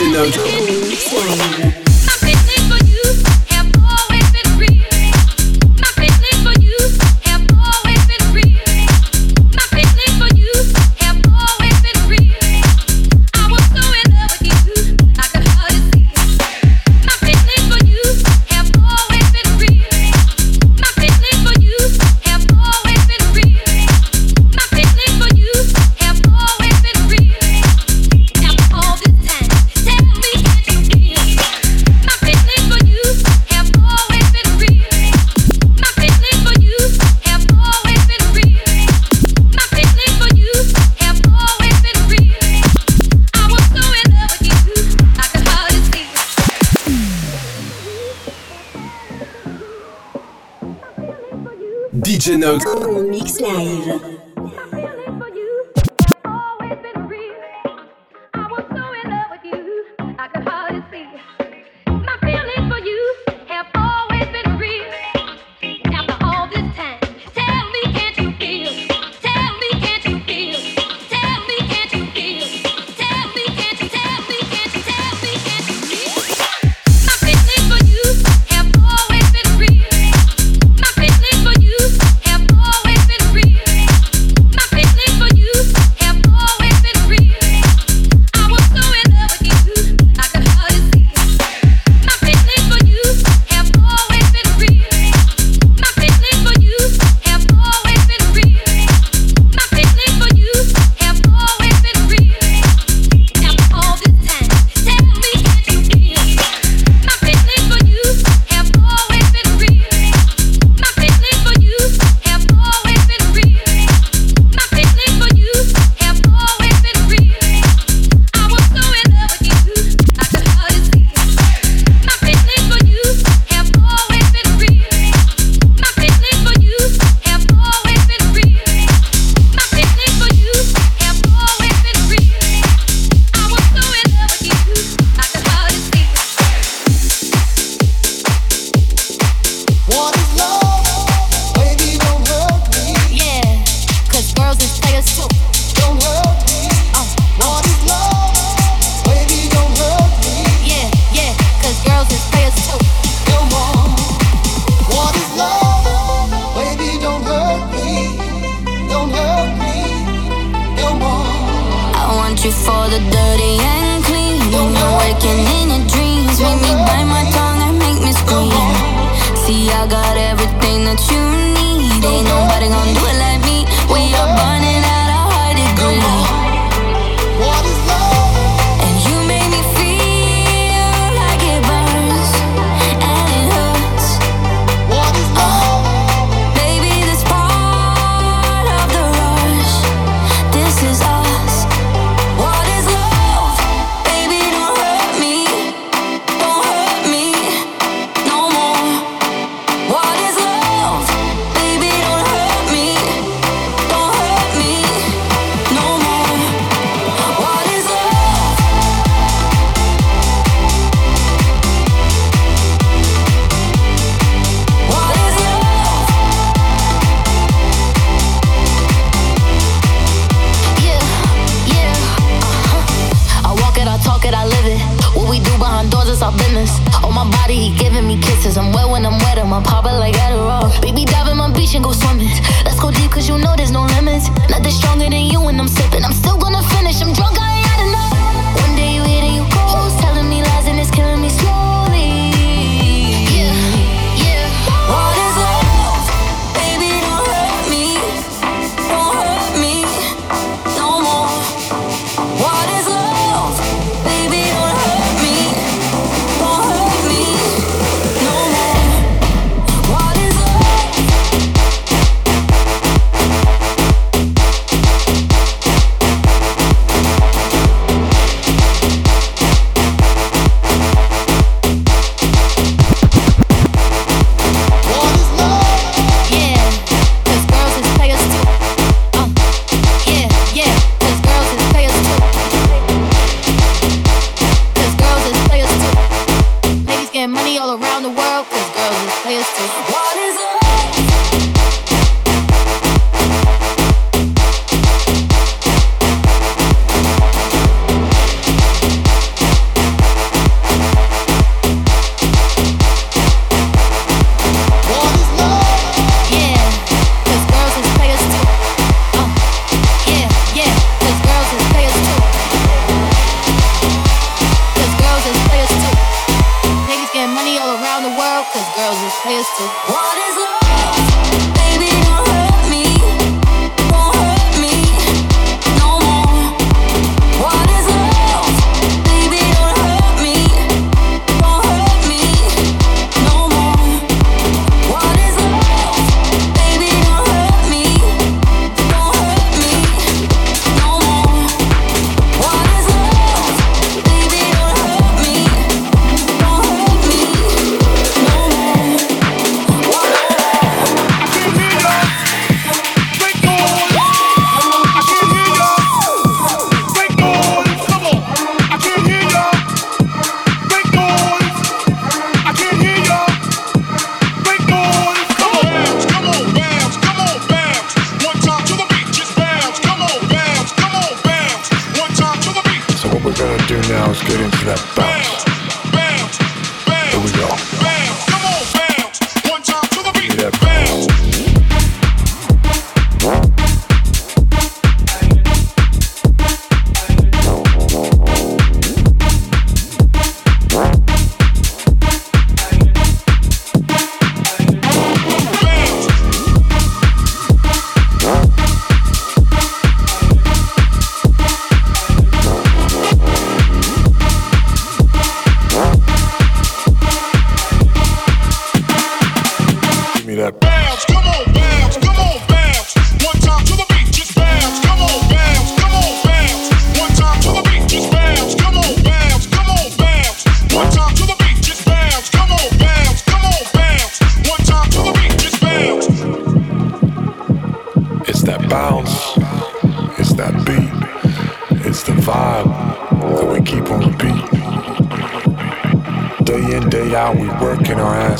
Original. Mix Live.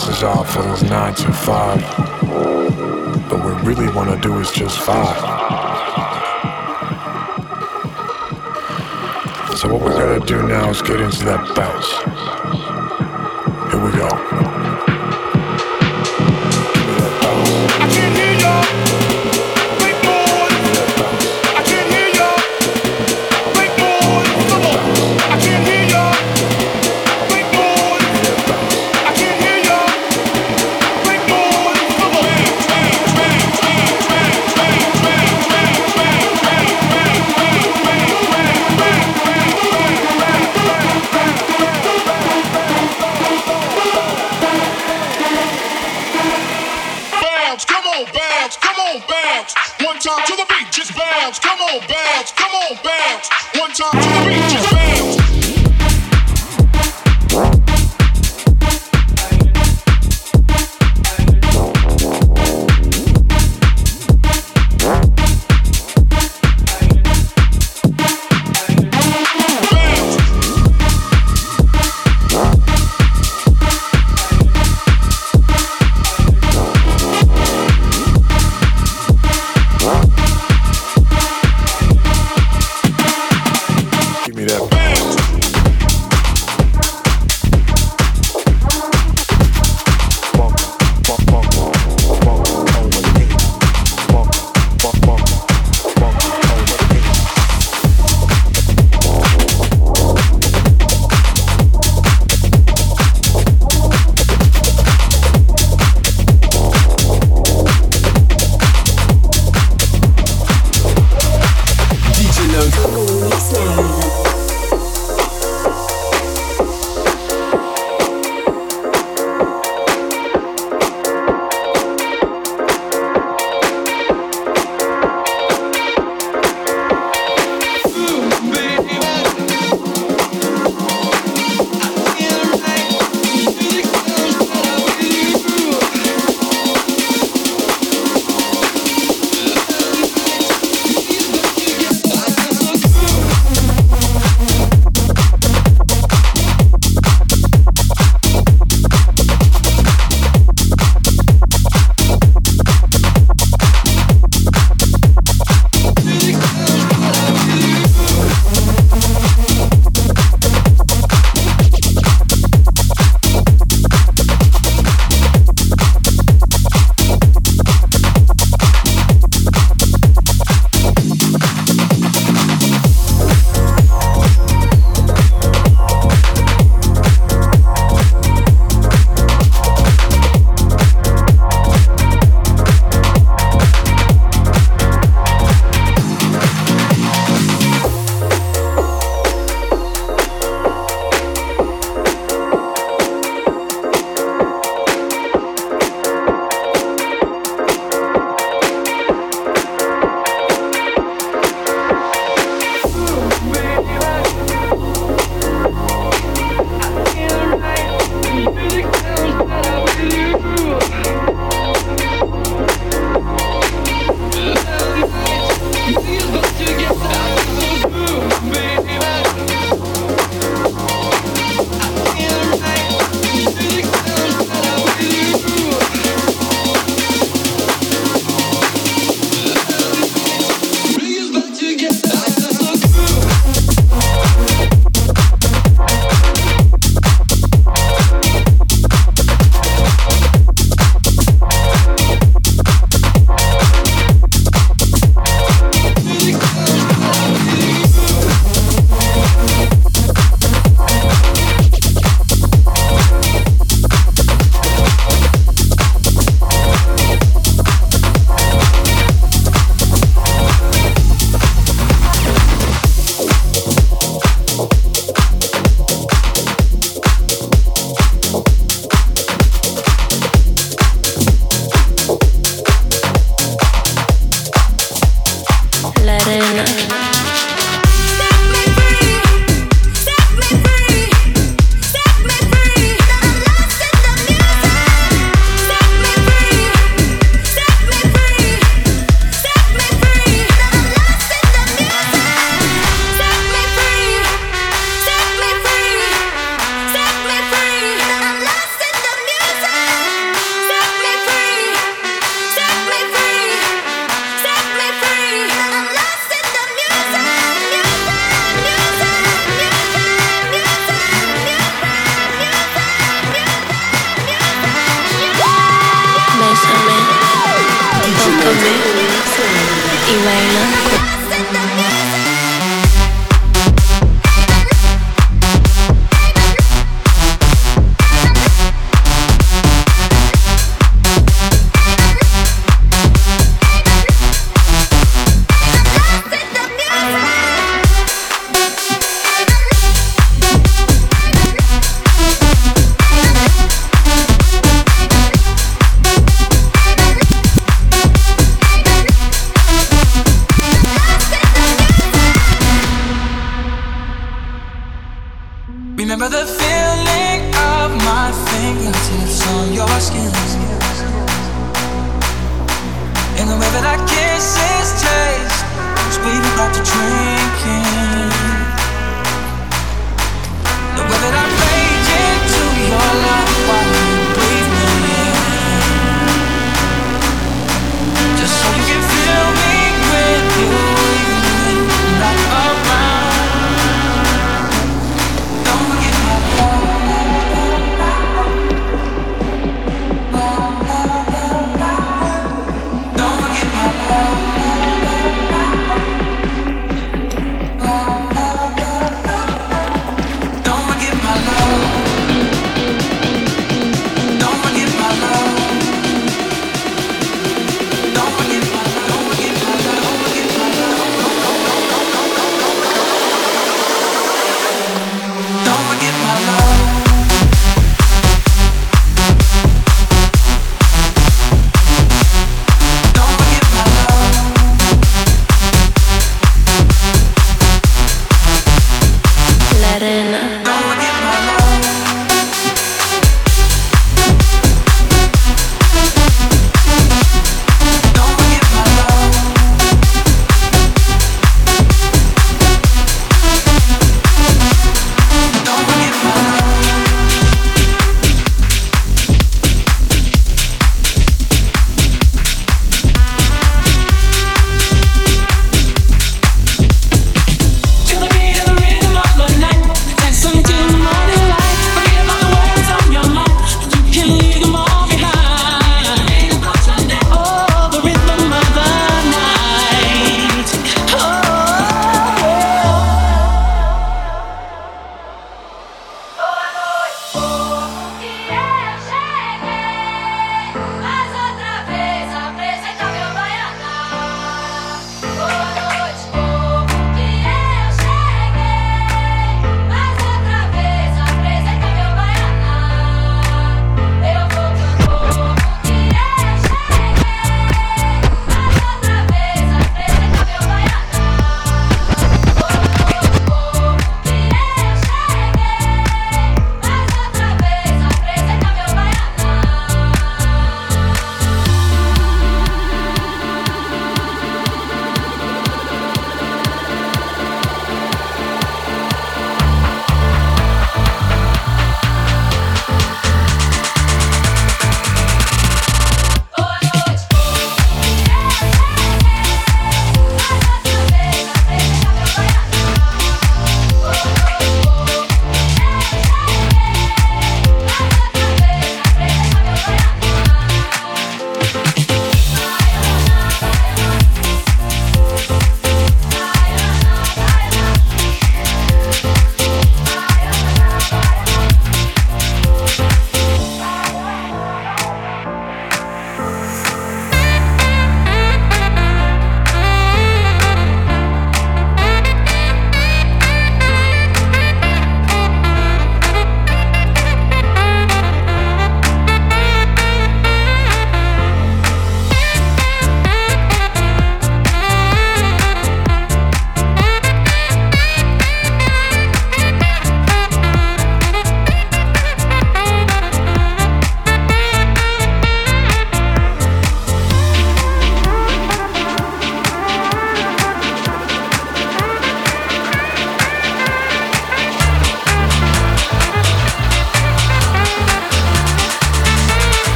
asses off for those nine to five. But what we really wanna do is just five. So what we gotta do now is get into that bounce. Here we go. time to the beat, just bounce. Come on, bounce. Come on, bounce. One time to the beat, just bounce.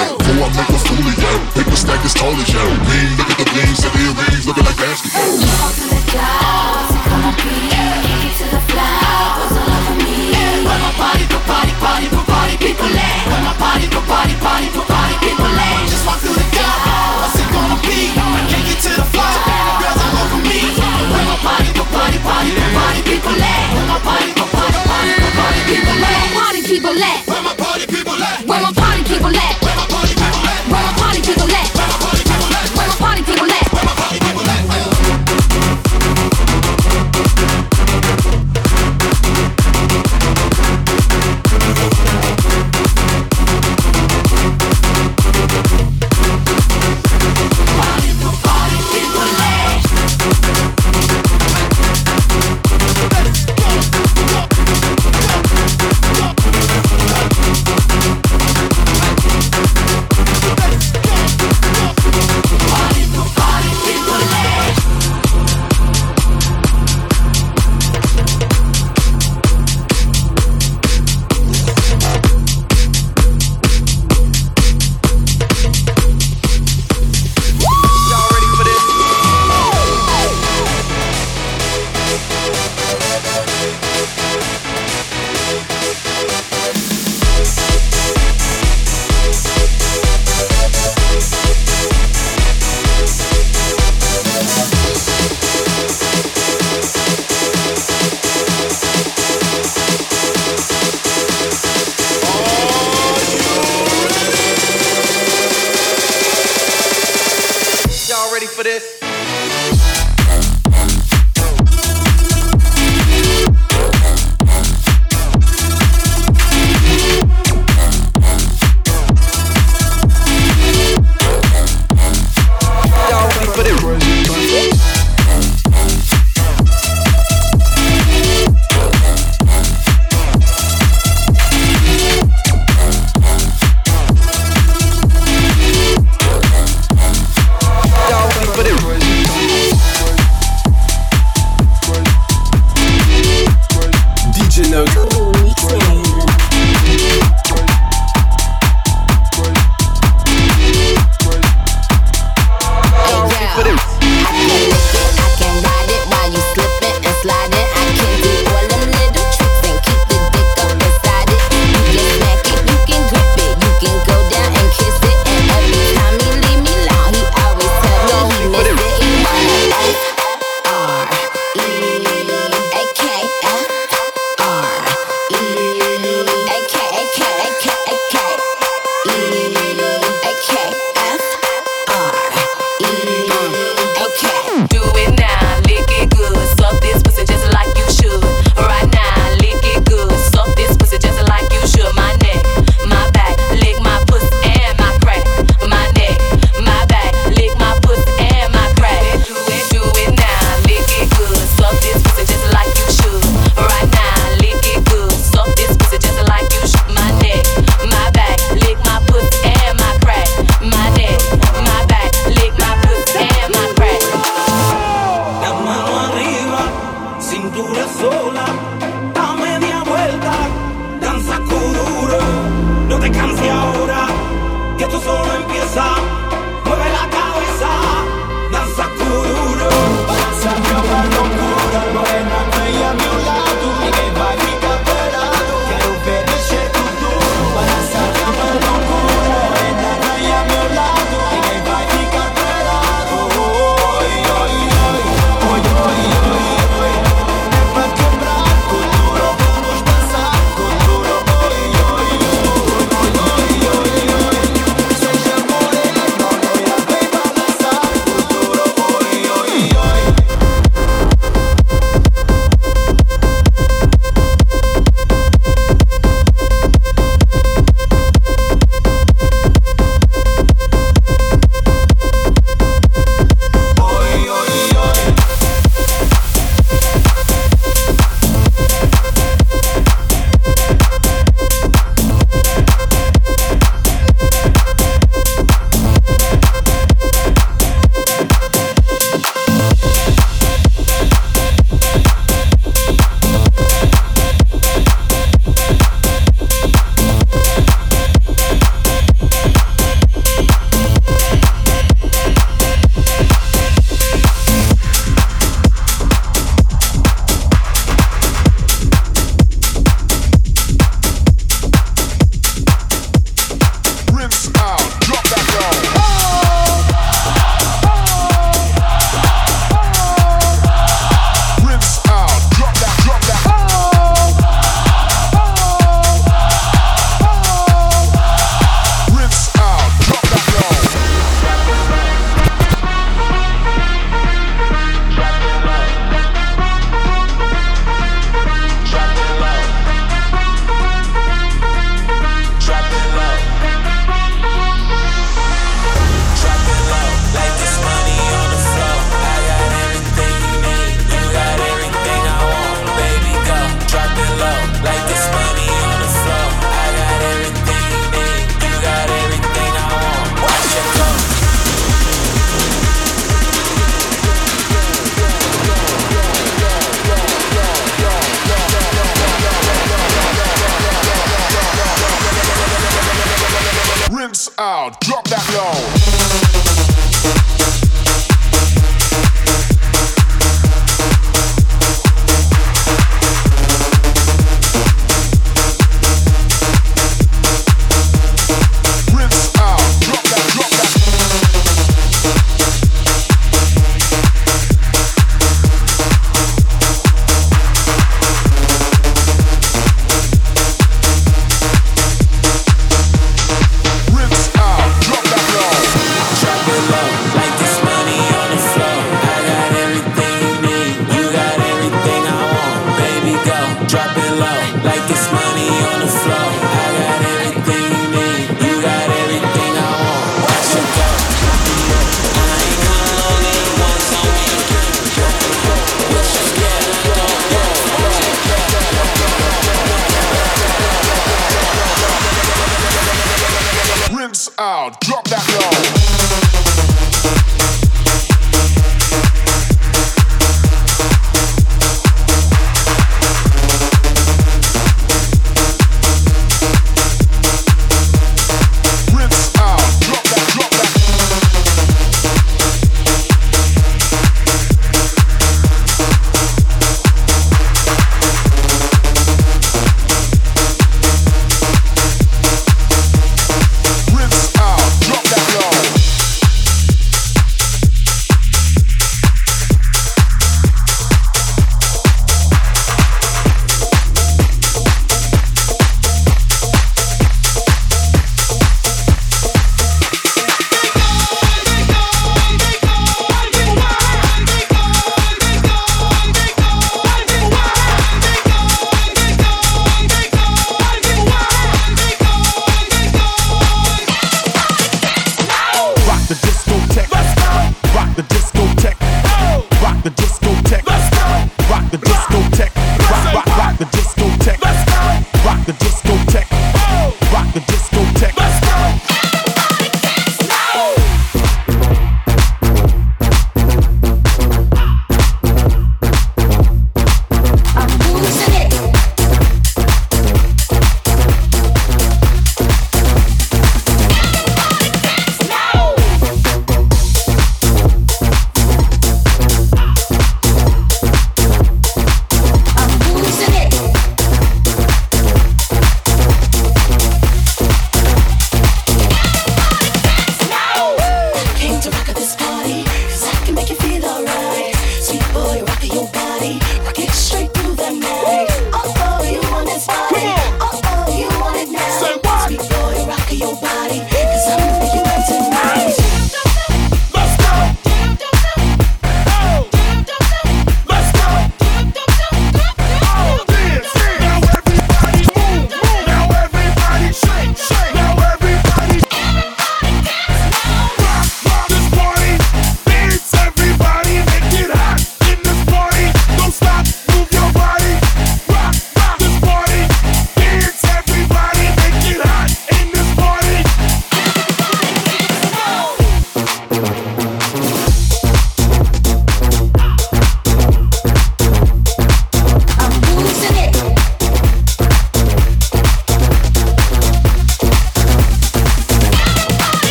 out. Before I make a fool of you, pick stack as tall as you. Lean, look at the beams, set the earrings, looking like basketball.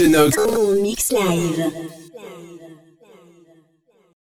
Mix live.